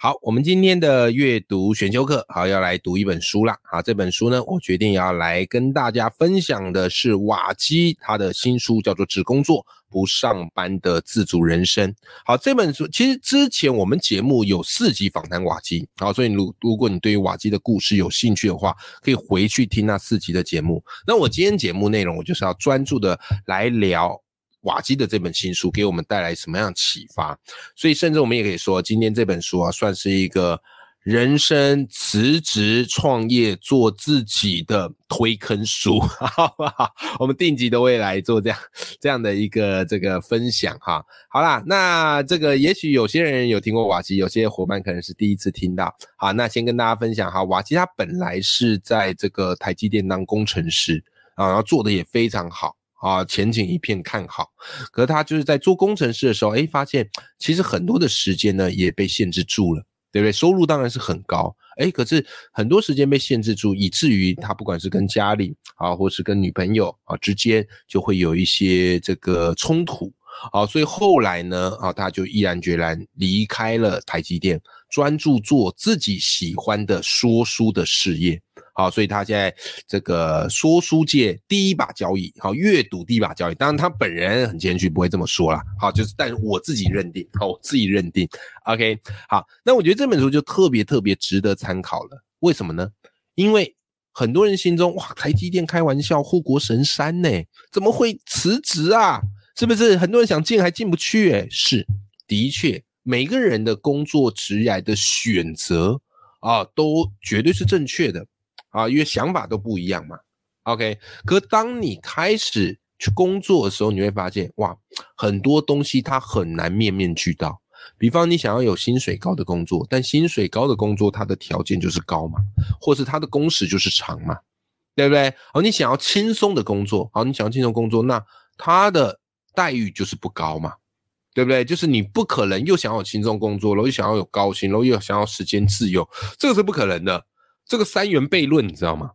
好，我们今天的阅读选修课，好要来读一本书啦。好，这本书呢，我决定要来跟大家分享的是瓦基他的新书，叫做《只工作不上班的自主人生》。好，这本书其实之前我们节目有四集访谈瓦基，好，所以如如果你对于瓦基的故事有兴趣的话，可以回去听那四集的节目。那我今天节目内容，我就是要专注的来聊。瓦基的这本新书给我们带来什么样启发？所以，甚至我们也可以说，今天这本书啊，算是一个人生辞职创业做自己的推坑书，好不好？我们定级都会来做这样这样的一个这个分享哈。好啦，那这个也许有些人有听过瓦基，有些伙伴可能是第一次听到。好，那先跟大家分享哈，瓦基他本来是在这个台积电当工程师啊，然后做的也非常好。啊，前景一片看好。可是他就是在做工程师的时候，哎，发现其实很多的时间呢也被限制住了，对不对？收入当然是很高，哎，可是很多时间被限制住，以至于他不管是跟家里啊，或是跟女朋友啊之间，就会有一些这个冲突。啊，所以后来呢，啊，他就毅然决然离开了台积电，专注做自己喜欢的说书的事业。好，所以他现在这个说书界第一把交椅，好，阅读第一把交椅。当然他本人很谦虚，不会这么说啦。好，就是但是我自己认定，好，我自己认定。OK，好，那我觉得这本书就特别特别值得参考了。为什么呢？因为很多人心中哇，台积电开玩笑，护国神山呢，怎么会辞职啊？是不是很多人想进还进不去？哎，是，的确，每个人的工作职业的选择啊，都绝对是正确的啊，因为想法都不一样嘛。OK，可当你开始去工作的时候，你会发现哇，很多东西它很难面面俱到。比方你想要有薪水高的工作，但薪水高的工作它的条件就是高嘛，或是它的工时就是长嘛，对不对？好，你想要轻松的工作，好，你想要轻松工作，那它的待遇就是不高嘛，对不对？就是你不可能又想要轻松工作，然后又想要有高薪，然后又想要时间自由，这个是不可能的。这个三元悖论你知道吗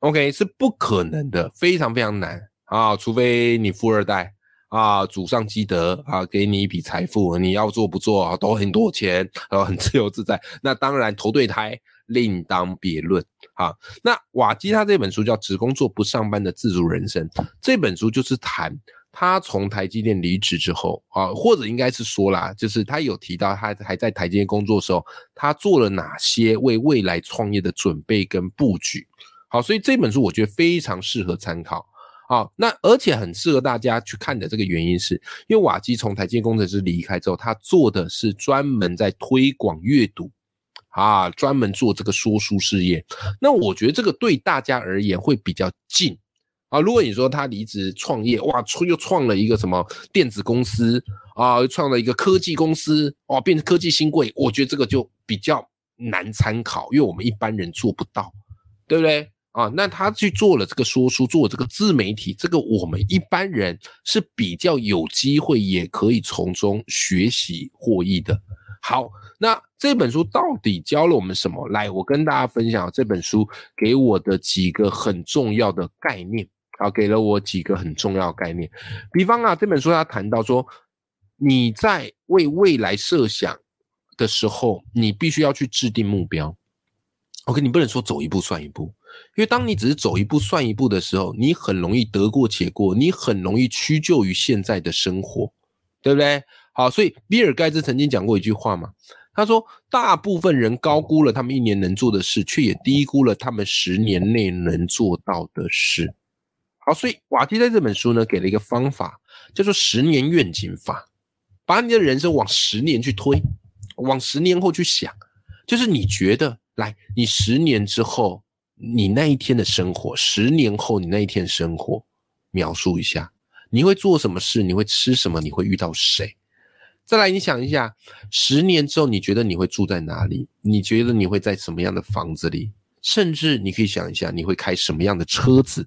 ？OK，是不可能的，非常非常难啊！除非你富二代啊，祖上积德啊，给你一笔财富，你要做不做啊，都很多钱，然后很自由自在。那当然投对胎另当别论啊。那瓦基他这本书叫《只工作不上班的自主人生》，这本书就是谈。他从台积电离职之后啊，或者应该是说啦，就是他有提到他还在台积电工作的时候，他做了哪些为未来创业的准备跟布局。好，所以这本书我觉得非常适合参考。好，那而且很适合大家去看的这个原因是，因为瓦基从台积电工程师离开之后，他做的是专门在推广阅读啊，专门做这个说书事业。那我觉得这个对大家而言会比较近。啊，如果你说他离职创业，哇，创又创了一个什么电子公司啊，又创了一个科技公司，哇，变成科技新贵，我觉得这个就比较难参考，因为我们一般人做不到，对不对？啊，那他去做了这个说书，做了这个自媒体，这个我们一般人是比较有机会，也可以从中学习获益的。好，那这本书到底教了我们什么？来，我跟大家分享这本书给我的几个很重要的概念。好，给了我几个很重要概念，比方啊，这本书他谈到说，你在为未来设想的时候，你必须要去制定目标。OK，你不能说走一步算一步，因为当你只是走一步算一步的时候，你很容易得过且过，你很容易屈就于现在的生活，对不对？好，所以比尔盖茨曾经讲过一句话嘛，他说，大部分人高估了他们一年能做的事，却也低估了他们十年内能做到的事。好，所以瓦基在这本书呢，给了一个方法，叫做十年愿景法，把你的人生往十年去推，往十年后去想，就是你觉得，来，你十年之后，你那一天的生活，十年后你那一天生活，描述一下，你会做什么事，你会吃什么，你会遇到谁？再来，你想一下，十年之后，你觉得你会住在哪里？你觉得你会在什么样的房子里？甚至你可以想一下，你会开什么样的车子？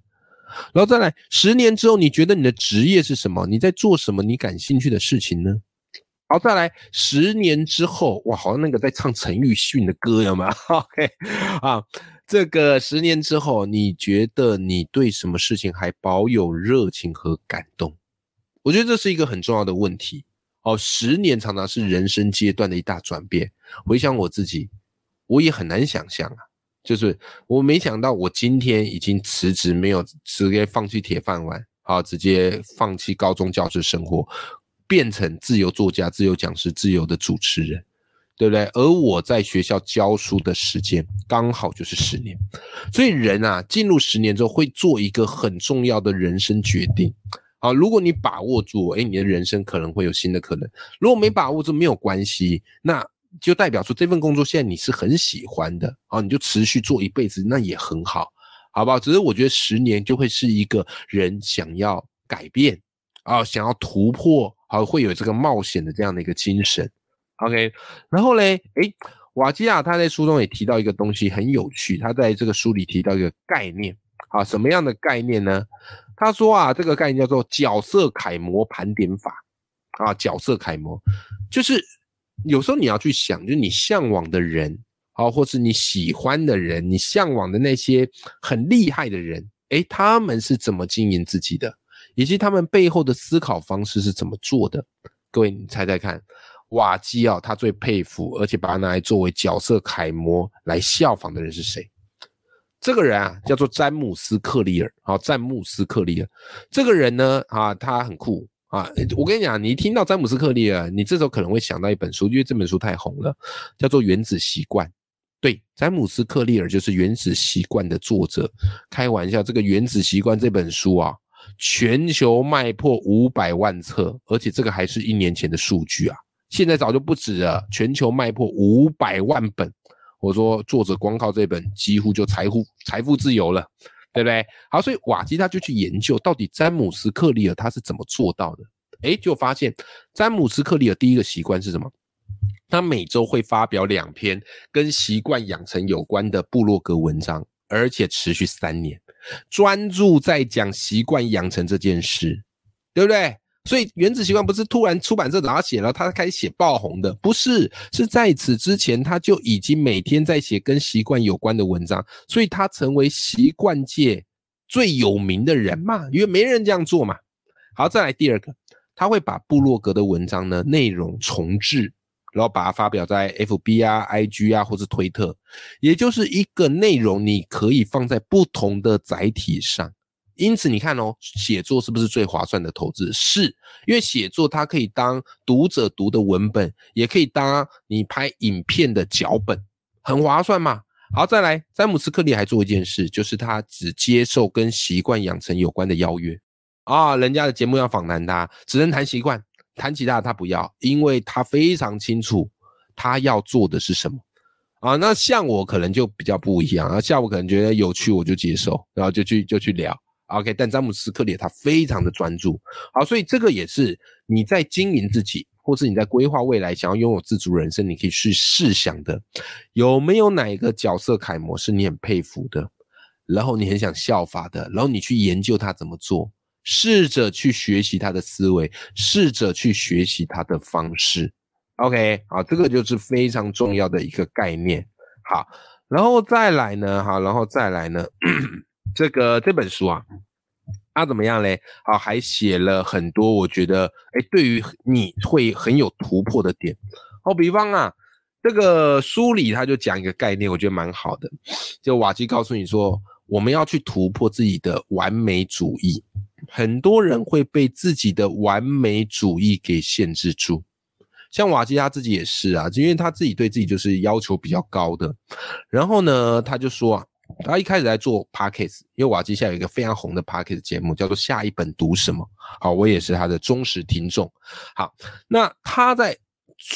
然后再来，十年之后，你觉得你的职业是什么？你在做什么？你感兴趣的事情呢？好，再来，十年之后，哇，好像那个在唱陈奕迅的歌，有吗？OK，啊，这个十年之后，你觉得你对什么事情还保有热情和感动？我觉得这是一个很重要的问题。哦，十年常常是人生阶段的一大转变。回想我自己，我也很难想象啊，就是我没想到我今天已经辞职，没有直接放弃铁饭碗，好，直接放弃高中教师生活，变成自由作家、自由讲师、自由的主持人，对不对？而我在学校教书的时间刚好就是十年，所以人啊，进入十年之后会做一个很重要的人生决定。好，如果你把握住，哎，你的人生可能会有新的可能。如果没把握住，没有关系，那就代表说这份工作现在你是很喜欢的，啊，你就持续做一辈子，那也很好，好不好？只是我觉得十年就会是一个人想要改变啊，想要突破，好，会有这个冒险的这样的一个精神。OK，然后嘞，哎，瓦基亚他在书中也提到一个东西很有趣，他在这个书里提到一个概念，啊，什么样的概念呢？他说啊，这个概念叫做角色楷模盘点法啊，角色楷模就是有时候你要去想，就是你向往的人啊，或是你喜欢的人，你向往的那些很厉害的人，诶，他们是怎么经营自己的，以及他们背后的思考方式是怎么做的？各位，你猜猜看，瓦基奥，他最佩服，而且把他拿来作为角色楷模来效仿的人是谁？这个人啊，叫做詹姆斯·克利尔。好，詹姆斯·克利尔这个人呢，啊，他很酷啊。我跟你讲，你一听到詹姆斯·克利尔，你这时候可能会想到一本书，因为这本书太红了，叫做《原子习惯》。对，詹姆斯·克利尔就是《原子习惯》的作者。开玩笑，这个《原子习惯》这本书啊，全球卖破五百万册，而且这个还是一年前的数据啊，现在早就不止了，全球卖破五百万本。我说，作者光靠这本几乎就财富财富自由了，对不对？好，所以瓦基他就去研究到底詹姆斯克利尔他是怎么做到的。诶，就发现詹姆斯克利尔第一个习惯是什么？他每周会发表两篇跟习惯养成有关的布洛格文章，而且持续三年，专注在讲习惯养成这件事，对不对？所以原子习惯不是突然出版社拿写了，他开始写爆红的，不是，是在此之前他就已经每天在写跟习惯有关的文章，所以他成为习惯界最有名的人嘛，因为没人这样做嘛。好，再来第二个，他会把部落格的文章呢内容重置，然后把它发表在 FB 啊、IG 啊或是推特，也就是一个内容你可以放在不同的载体上。因此，你看哦，写作是不是最划算的投资？是因为写作它可以当读者读的文本，也可以当你拍影片的脚本，很划算嘛。好，再来，詹姆斯·克利还做一件事，就是他只接受跟习惯养成有关的邀约啊，人家的节目要访谈他，只能谈习惯，谈其他的他不要，因为他非常清楚他要做的是什么啊。那像我可能就比较不一样啊，像我可能觉得有趣，我就接受，然后就去就去聊。OK，但詹姆斯·克里他非常的专注，好，所以这个也是你在经营自己，或是你在规划未来想要拥有自主人生，你可以去试想的，有没有哪一个角色楷模是你很佩服的，然后你很想效法的，然后你去研究他怎么做，试着去学习他的思维，试着去学习他的方式。OK，好，这个就是非常重要的一个概念。好，然后再来呢，好，然后再来呢。这个这本书啊，它怎么样嘞？好，还写了很多，我觉得，哎，对于你会很有突破的点。好，比方啊，这个书里他就讲一个概念，我觉得蛮好的。就瓦基告诉你说，我们要去突破自己的完美主义。很多人会被自己的完美主义给限制住，像瓦基他自己也是啊，因为他自己对自己就是要求比较高的。然后呢，他就说啊。他一开始在做 podcast，因为瓦基下有一个非常红的 podcast 节目，叫做《下一本读什么》。好，我也是他的忠实听众。好，那他在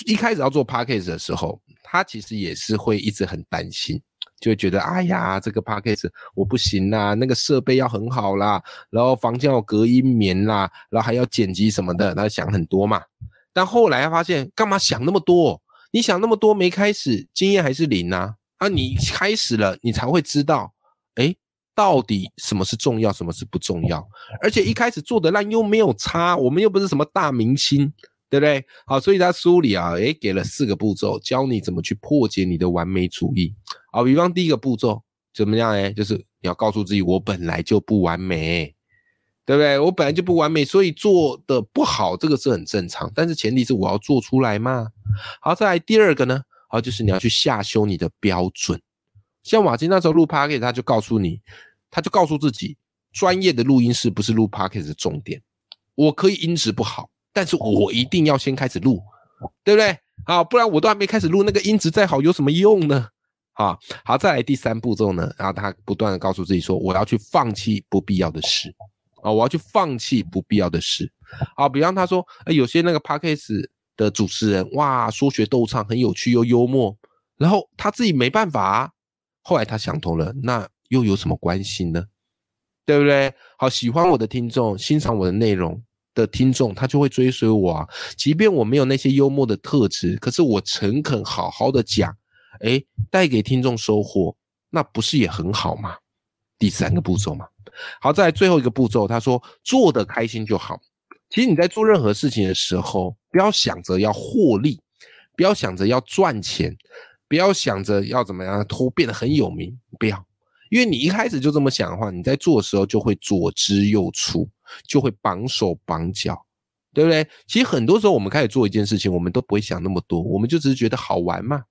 一开始要做 podcast 的时候，他其实也是会一直很担心，就会觉得，哎呀，这个 podcast 我不行啦，那个设备要很好啦，然后房间要隔音棉啦，然后还要剪辑什么的，他想很多嘛。但后来发现，干嘛想那么多？你想那么多没开始，经验还是零啊！啊，你开始了，你才会知道，哎，到底什么是重要，什么是不重要。而且一开始做的烂又没有差，我们又不是什么大明星，对不对？好，所以他书里啊，诶，给了四个步骤，教你怎么去破解你的完美主义。好，比方第一个步骤怎么样？哎，就是你要告诉自己，我本来就不完美。对不对？我本来就不完美，所以做的不好，这个是很正常。但是前提是我要做出来嘛。好，再来第二个呢？好，就是你要去下修你的标准。像瓦金那时候录 p o c a s t 他就告诉你，他就告诉自己，专业的录音室不是录 p o c a s t 的重点。我可以音质不好，但是我一定要先开始录，对不对？好，不然我都还没开始录，那个音质再好有什么用呢？啊，好，再来第三步骤呢？然后他不断的告诉自己说，我要去放弃不必要的事。啊，我要去放弃不必要的事。好，比方他说，哎，有些那个 podcast 的主持人，哇，说学逗唱很有趣又幽默，然后他自己没办法。后来他想通了，那又有什么关系呢？对不对？好，喜欢我的听众，欣赏我的内容的听众，他就会追随我啊。即便我没有那些幽默的特质，可是我诚恳好好的讲，哎，带给听众收获，那不是也很好吗？第三个步骤嘛。好，在最后一个步骤，他说做的开心就好。其实你在做任何事情的时候，不要想着要获利，不要想着要赚钱，不要想着要怎么样偷变得很有名，不要，因为你一开始就这么想的话，你在做的时候就会左支右绌，就会绑手绑脚，对不对？其实很多时候我们开始做一件事情，我们都不会想那么多，我们就只是觉得好玩嘛，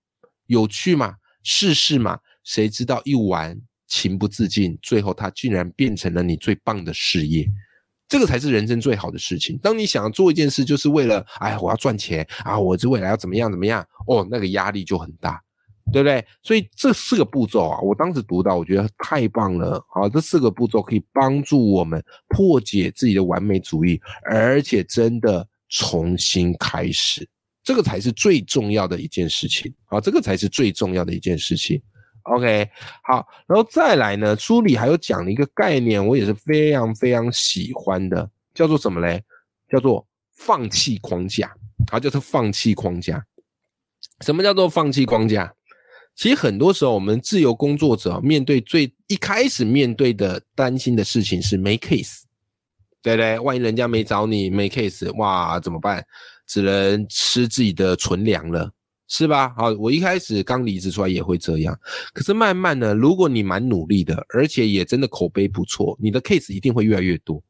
有趣嘛，试试嘛，谁知道一玩。情不自禁，最后它竟然变成了你最棒的事业，这个才是人生最好的事情。当你想要做一件事，就是为了，哎，我要赚钱啊，我这未来要怎么样怎么样，哦，那个压力就很大，对不对？所以这四个步骤啊，我当时读到，我觉得太棒了。好，这四个步骤可以帮助我们破解自己的完美主义，而且真的重新开始，这个才是最重要的一件事情。好，这个才是最重要的一件事情。OK，好，然后再来呢，书里还有讲了一个概念，我也是非常非常喜欢的，叫做什么嘞？叫做放弃框架。好，就是放弃框架。什么叫做放弃框架？其实很多时候，我们自由工作者面对最一开始面对的担心的事情是没 case，对不对？万一人家没找你没 case，哇，怎么办？只能吃自己的存粮了。是吧？好，我一开始刚离职出来也会这样，可是慢慢的，如果你蛮努力的，而且也真的口碑不错，你的 case 一定会越来越多，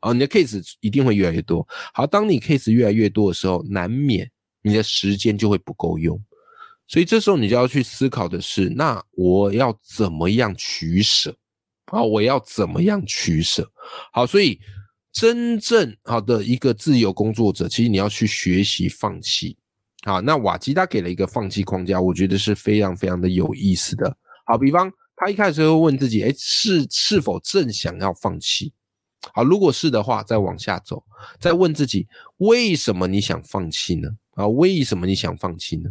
啊，你的 case 一定会越来越多。好，当你 case 越来越多的时候，难免你的时间就会不够用，所以这时候你就要去思考的是，那我要怎么样取舍？啊，我要怎么样取舍？好，所以真正好的一个自由工作者，其实你要去学习放弃。好，那瓦基他给了一个放弃框架，我觉得是非常非常的有意思的。好，比方他一开始会问自己，哎，是是否正想要放弃？好，如果是的话，再往下走，再问自己，为什么你想放弃呢？啊，为什么你想放弃呢？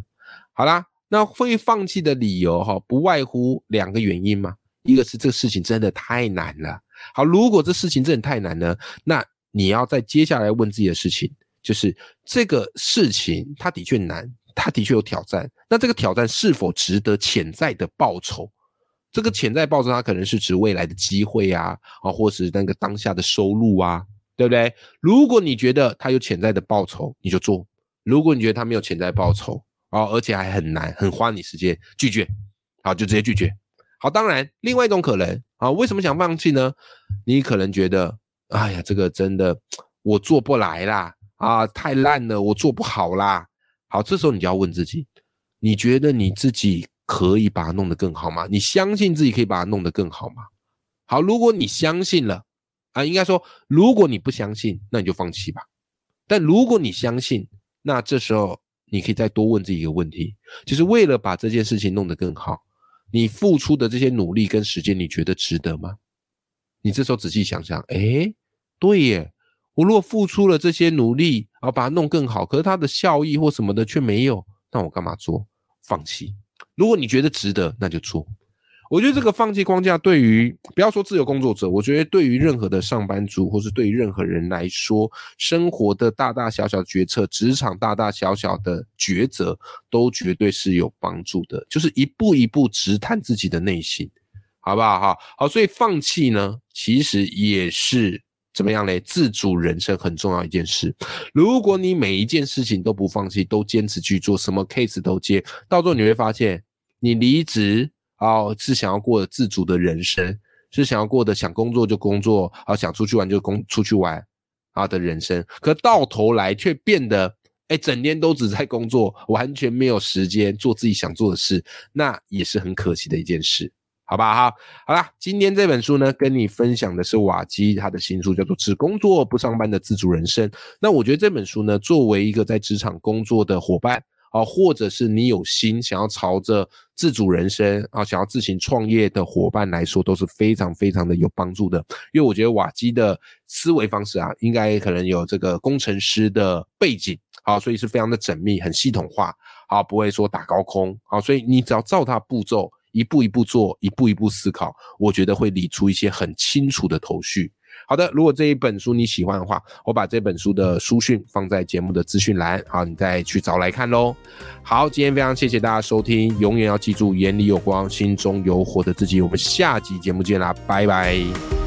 好啦，那会放弃的理由哈，不外乎两个原因嘛，一个是这个事情真的太难了。好，如果这事情真的太难呢，那你要在接下来问自己的事情。就是这个事情，它的确难，它的确有挑战。那这个挑战是否值得潜在的报酬？这个潜在报酬，它可能是指未来的机会啊，啊，或是那个当下的收入啊，对不对？如果你觉得它有潜在的报酬，你就做；如果你觉得它没有潜在报酬，啊，而且还很难，很花你时间，拒绝，好，就直接拒绝。好，当然，另外一种可能啊，为什么想放弃呢？你可能觉得，哎呀，这个真的 我做不来啦。啊，太烂了，我做不好啦。好，这时候你就要问自己，你觉得你自己可以把它弄得更好吗？你相信自己可以把它弄得更好吗？好，如果你相信了，啊，应该说，如果你不相信，那你就放弃吧。但如果你相信，那这时候你可以再多问自己一个问题，就是为了把这件事情弄得更好，你付出的这些努力跟时间，你觉得值得吗？你这时候仔细想想，哎，对耶。我如果付出了这些努力，然后把它弄更好，可是它的效益或什么的却没有，那我干嘛做？放弃。如果你觉得值得，那就做。我觉得这个放弃框架对于不要说自由工作者，我觉得对于任何的上班族，或是对于任何人来说，生活的大大小小决策，职场大大小小的抉择，都绝对是有帮助的。就是一步一步直探自己的内心，好不好？哈，好，所以放弃呢，其实也是怎么样嘞？自主人生很重要一件事。如果你每一件事情都不放弃，都坚持去做，什么 case 都接，到最后你会发现，你离职。哦，是想要过自主的人生，是想要过的想工作就工作，啊，想出去玩就工出去玩啊的人生。可到头来却变得，哎，整天都只在工作，完全没有时间做自己想做的事，那也是很可惜的一件事，好吧？哈，好啦，今天这本书呢，跟你分享的是瓦基他的新书，叫做《只工作不上班的自主人生》。那我觉得这本书呢，作为一个在职场工作的伙伴。啊，或者是你有心想要朝着自主人生啊，想要自行创业的伙伴来说，都是非常非常的有帮助的。因为我觉得瓦基的思维方式啊，应该可能有这个工程师的背景，好，所以是非常的缜密、很系统化，好，不会说打高空，好，所以你只要照他步骤，一步一步做，一步一步思考，我觉得会理出一些很清楚的头绪。好的，如果这一本书你喜欢的话，我把这本书的书讯放在节目的资讯栏，好，你再去找来看喽。好，今天非常谢谢大家收听，永远要记住眼里有光，心中有火的自己。我们下集节目见啦，拜拜。